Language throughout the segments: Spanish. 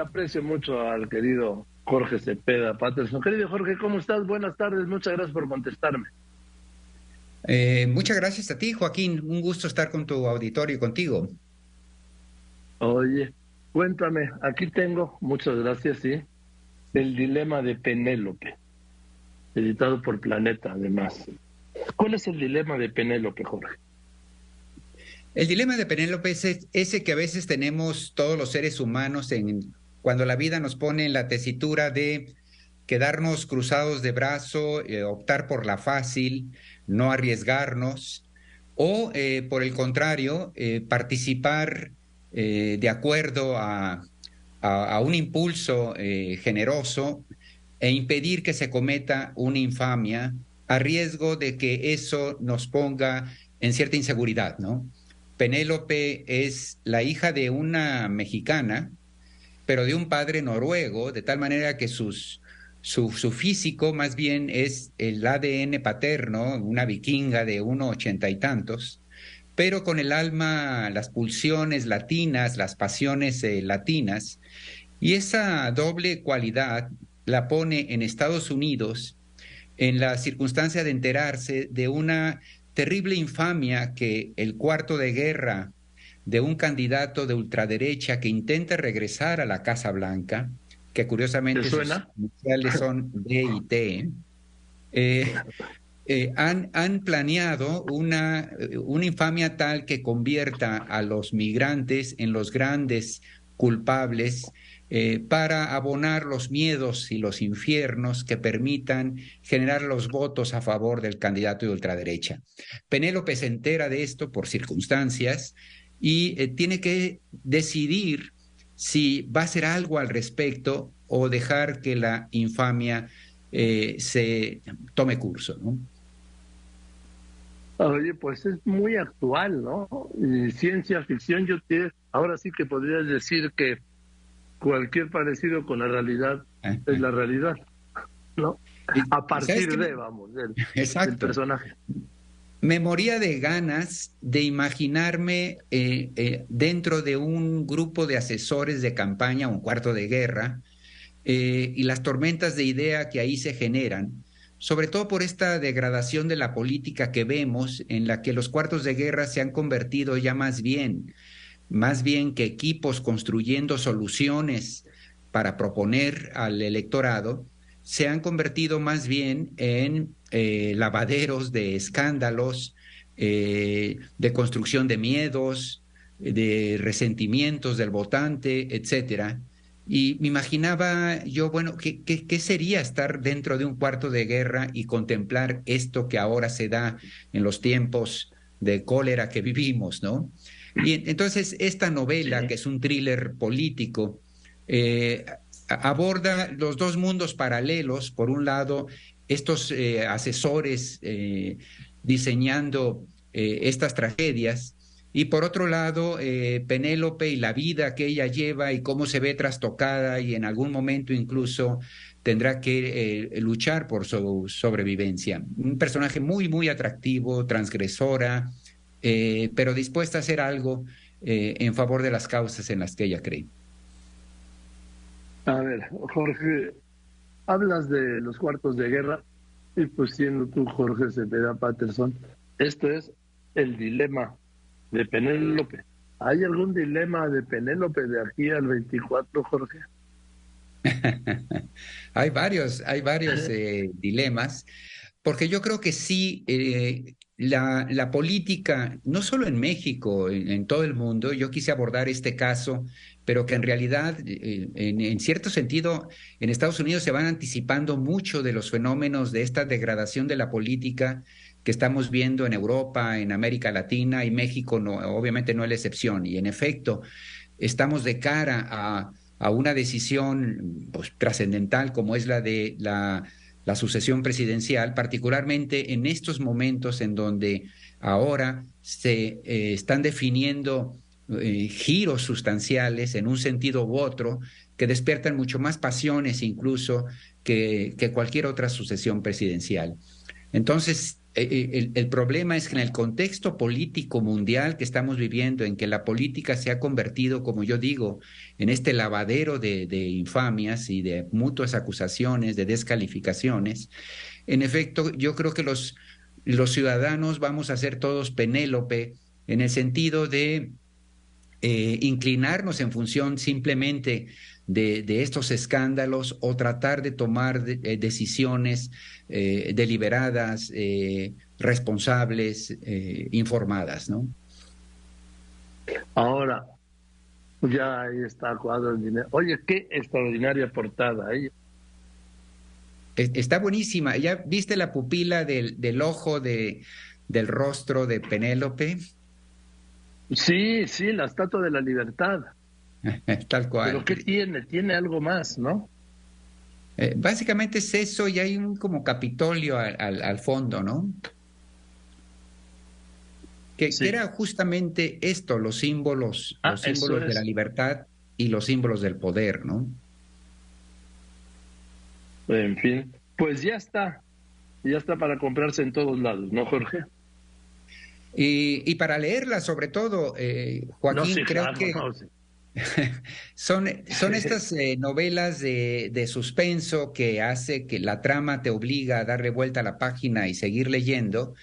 Aprecio mucho al querido Jorge Cepeda Patterson. Querido Jorge, ¿cómo estás? Buenas tardes, muchas gracias por contestarme. Eh, muchas gracias a ti, Joaquín. Un gusto estar con tu auditorio y contigo. Oye, cuéntame, aquí tengo, muchas gracias, sí, el dilema de Penélope, editado por Planeta, además. ¿Cuál es el dilema de Penélope, Jorge? El dilema de Penélope es ese que a veces tenemos todos los seres humanos en cuando la vida nos pone en la tesitura de quedarnos cruzados de brazo, eh, optar por la fácil, no arriesgarnos, o eh, por el contrario, eh, participar de acuerdo a, a, un impulso generoso e impedir que se cometa una infamia a riesgo de que eso nos ponga en cierta inseguridad, ¿no? Penélope es la hija de una mexicana, pero de un padre noruego, de tal manera que su, su, físico más bien es el ADN paterno, una vikinga de uno ochenta y tantos, pero con el alma, las pulsiones latinas, las pasiones eh, latinas, y esa doble cualidad la pone en Estados Unidos en la circunstancia de enterarse de una terrible infamia que el cuarto de guerra de un candidato de ultraderecha que intenta regresar a la Casa Blanca, que curiosamente sus iniciales son D y T, eh, eh, han, han, planeado una, una infamia tal que convierta a los migrantes en los grandes culpables eh, para abonar los miedos y los infiernos que permitan generar los votos a favor del candidato de ultraderecha. Penélope se entera de esto por circunstancias y eh, tiene que decidir si va a hacer algo al respecto o dejar que la infamia eh, se tome curso, ¿no? Oye, pues es muy actual, ¿no? ciencia ficción, yo te, ahora sí que podrías decir que cualquier parecido con la realidad es la realidad, ¿no? A partir de, vamos, del, del personaje me moría de ganas de imaginarme eh, eh, dentro de un grupo de asesores de campaña, un cuarto de guerra, eh, y las tormentas de idea que ahí se generan, sobre todo por esta degradación de la política que vemos, en la que los cuartos de guerra se han convertido ya más bien, más bien que equipos construyendo soluciones para proponer al electorado, se han convertido más bien en eh, lavaderos de escándalos, eh, de construcción de miedos, de resentimientos del votante, etcétera. Y me imaginaba yo, bueno, ¿qué, ¿qué, sería estar dentro de un cuarto de guerra y contemplar esto que ahora se da en los tiempos de cólera que vivimos, ¿no? Y entonces esta novela, que es un thriller político, eh, aborda los dos mundos paralelos. Por un lado, estos eh, asesores eh, diseñando eh, estas tragedias. Y por otro lado, Penélope y la vida que ella lleva y cómo se ve trastocada y en algún momento incluso tendrá que luchar por su sobrevivencia. Un personaje muy, muy atractivo, transgresora, pero dispuesta a hacer algo en favor de las causas en las que ella cree. A ver, Jorge, hablas de los cuartos de guerra y pues siendo tú Jorge Cepeda Patterson, esto es el dilema de Penélope. ¿Hay algún dilema de Penélope de aquí al 24, Jorge? hay varios, hay varios eh, dilemas, porque yo creo que sí, eh, la, política, no solo en México, en, todo el mundo, yo quise abordar este caso pero que en realidad, eh, en, cierto sentido, en Estados Unidos se van anticipando mucho de los fenómenos de esta degradación de la política que estamos viendo en Europa, en América Latina y México, no, obviamente no es la excepción. Y en efecto, estamos de cara a, a una decisión pues, trascendental como es la de la, la sucesión presidencial, particularmente en estos momentos en donde ahora se eh, están definiendo eh, giros sustanciales en un sentido u otro que despiertan mucho más pasiones incluso que, que cualquier otra sucesión presidencial. Entonces, eh, eh, el, problema es que en el contexto político mundial que estamos viviendo, en que la política se ha convertido, como yo digo, en este lavadero de, infamias y de mutuas acusaciones, de descalificaciones, en efecto, yo creo que los, ciudadanos vamos a ser todos Penélope en el sentido de eh, inclinarnos en función simplemente de, estos escándalos o tratar de tomar eh, decisiones eh, deliberadas, eh, responsables, informadas, ¿no? Ahora, ya ahí está cuadro el dinero. Oye, qué extraordinaria portada ahí. Está buenísima. ¿Ya viste la pupila del, del ojo de, del rostro de Penélope? Sí, sí, la estatua de la libertad. Tal cual. Pero ¿qué tiene? Tiene algo más, ¿no? Eh, básicamente es eso y hay un como Capitolio al, al, fondo, ¿no? Que, era justamente esto, los símbolos, ah, los símbolos de la libertad y los símbolos del poder, ¿no? En fin, pues ya está, ya está para comprarse en todos lados, ¿no, Jorge? Y, y para leerla, sobre todo, eh, Joaquín, creo que... son, son estas eh, novelas de, de, suspenso que hace que la trama te obliga a darle vuelta a la página y seguir leyendo,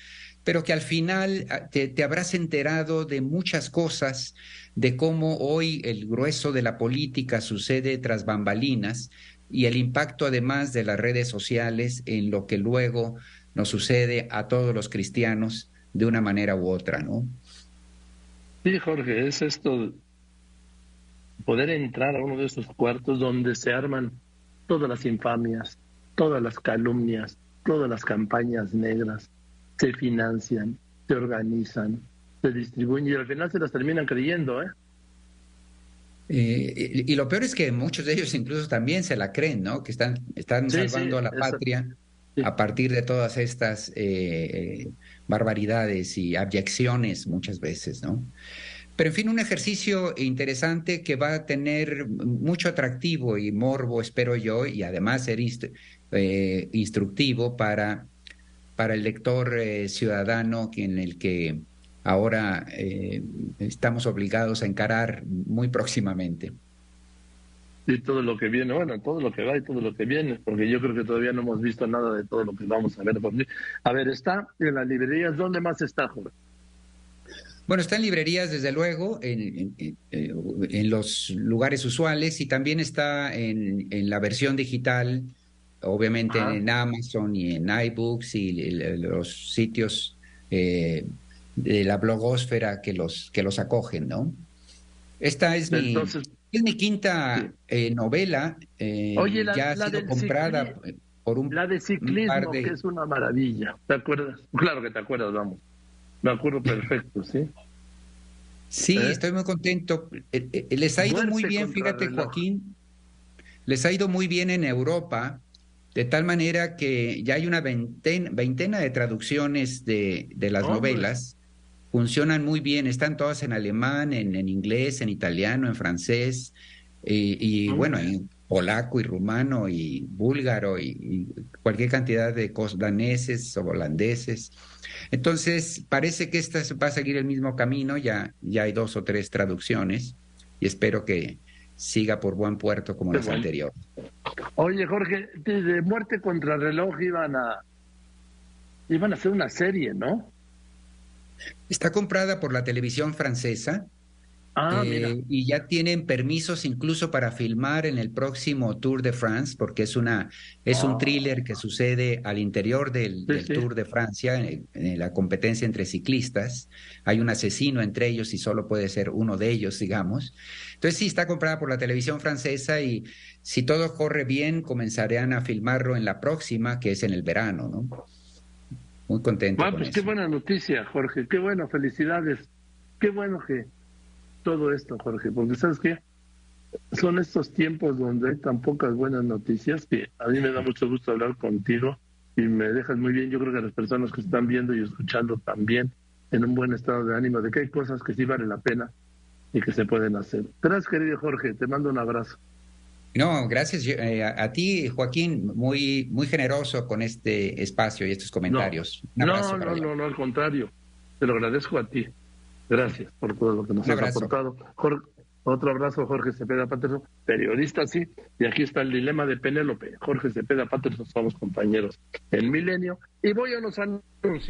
pero que al final ah, te, te, habrás enterado de muchas cosas, de cómo hoy el grueso de la política sucede tras bambalinas y el impacto además de las redes sociales en lo que luego nos sucede a todos los cristianos de una manera u otra, ¿no? Sí, Jorge, es esto poder entrar a uno de esos cuartos donde se arman todas las infamias, todas las calumnias, todas las campañas negras, se financian, se organizan, se distribuyen y al final se las terminan creyendo, ¿eh? eh y, lo peor es que muchos de ellos incluso también se la creen, ¿no? Que están, están salvando a la patria a partir de todas estas eh, barbaridades y abyecciones muchas veces, ¿no? Pero en fin, un ejercicio interesante que va a tener mucho atractivo y morbo, espero yo, y además ser eh, instructivo para, para el lector eh, ciudadano en el que ahora eh, estamos obligados a encarar muy próximamente. Y todo lo que viene, bueno, todo lo que va y todo lo que viene, porque yo creo que todavía no hemos visto nada de todo lo que vamos a ver. A ver, está en las librerías, ¿dónde más está, Jorge? Bueno, está en librerías, desde luego, en, en, los lugares usuales y también está en, la versión digital, obviamente en Amazon y en iBooks y los sitios eh, de la blogosfera que los, que los acogen, ¿no? Esta es mi, es mi quinta eh, novela, eh, Oye, la, ya ha sido comprada por un... La de ciclismo, que es una maravilla, ¿te acuerdas? Claro que te acuerdas, vamos. Me acuerdo perfecto, ¿sí? Sí, ¿Eh? estoy muy contento. Eh, eh, les ha ido muy bien, fíjate, Joaquín. Les ha ido muy bien en Europa, de tal manera que ya hay una veintena, de traducciones de, de las novelas. Funcionan muy bien, están todas en alemán, en, en inglés, en italiano, en francés, y, bueno, en polaco y rumano y búlgaro y, cualquier cantidad de daneses o holandeses. Entonces, parece que esta va a seguir el mismo camino, ya, ya hay dos o tres traducciones y espero que siga por buen puerto como las anteriores. Oye, Jorge, de Muerte contra Reloj iban a, iban a hacer una serie, ¿no? Está comprada por la televisión francesa Ah, eh, y ya tienen permisos incluso para filmar en el próximo Tour de France, porque es una es un ah. thriller que sucede al interior del, Tour de Francia, en, la competencia entre ciclistas. Hay un asesino entre ellos y solo puede ser uno de ellos, digamos. Entonces sí, está comprada por la televisión francesa y si todo corre bien, comenzarán a filmarlo en la próxima, que es en el verano, ¿no? Muy contento. Ah, pues qué buena noticia, Jorge. Qué bueno, felicidades. Qué bueno que todo esto, Jorge, porque sabes que son estos tiempos donde hay tan pocas buenas noticias que a mí me da mucho gusto hablar contigo y me dejas muy bien. Yo creo que las personas que están viendo y escuchando también en un buen estado de ánimo de que hay cosas que sí vale la pena y que se pueden hacer. Gracias, querido Jorge. Te mando un abrazo. No, gracias eh, a, ti, Joaquín, muy, muy generoso con este espacio y estos comentarios. No, no, no, no, al contrario. Te lo agradezco a ti. Gracias por todo lo que nos has aportado. otro abrazo, Jorge Cepeda Patterson, periodista, sí. Y aquí está el dilema de Penélope. Jorge Cepeda Patterson, somos compañeros en Milenio. Y voy a los anuncios.